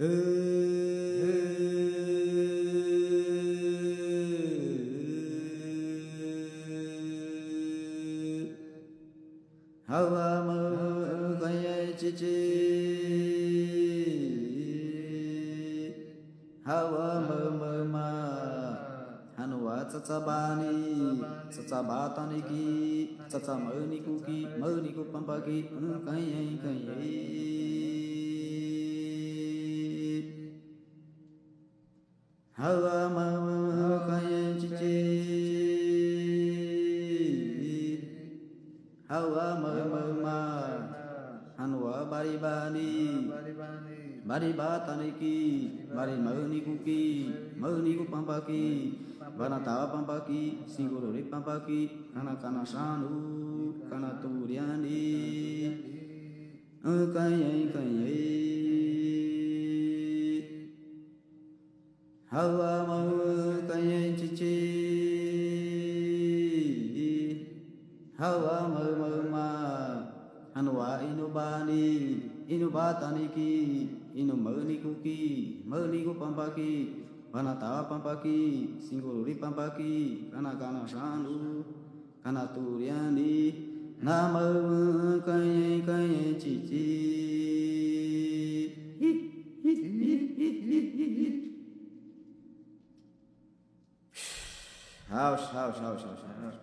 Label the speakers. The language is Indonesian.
Speaker 1: म म हवाम कही चिचि हनवा ची चा महिनीको गीत महिनी कम्बा गीत कही कही Hawa hawa kaya baribani ma hanwa bari mauni kuki mauni ku pampaki bana tawa pampaki singururi pampaki kana kana sanu, kana turiani kaya kaya hawa mau tanya cici hawa mau mau ma anwa inubani inubataniki inumani kuki mani ku pampaki tawa pampaki singuri pampaki kana kana shanu kana turiani namo ჰავს ჰავს ჰავს ჰავს ჰავს